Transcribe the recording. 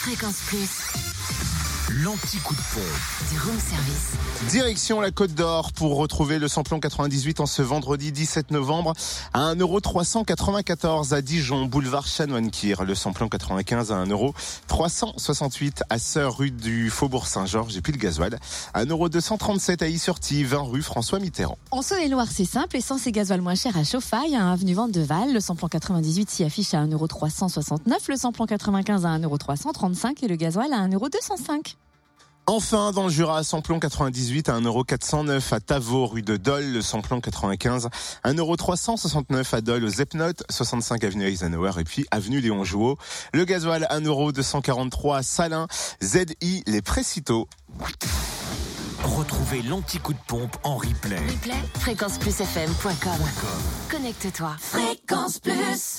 Fréquence Plus. L'anti-coup de pompe. Du room service. Direction la Côte d'Or pour retrouver le samplon 98 en ce vendredi 17 novembre à 1,394€ à Dijon, boulevard Chanoine-Kir. Le samplon 95 à 1,368€ à Sœur, rue du Faubourg Saint-Georges et puis le gasoil à 1,237€ à Issurti, 20 rue François Mitterrand. En Saône-et-Loire, c'est simple, essence et gasoil moins cher à Chauffaille, à avenue Vandeval. Le samplon 98 s'y affiche à 1,369€, le samplon 95 à 1,335€ et le gasoil à 1,205€. Enfin, dans le Jura, samplon 98 à 1,409€ à Tavaux, rue de Dole, le samplon 95 à 1,369€ à Dole, aux Epnotes, 65 avenue Eisenhower et puis avenue Léon Jouot. Le gasoil 1,243€ à Salins, ZI les Précitaux. Retrouvez l'anti-coup de pompe en replay. Replay, fréquenceplusfm.com. Connecte-toi. Fréquence Plus.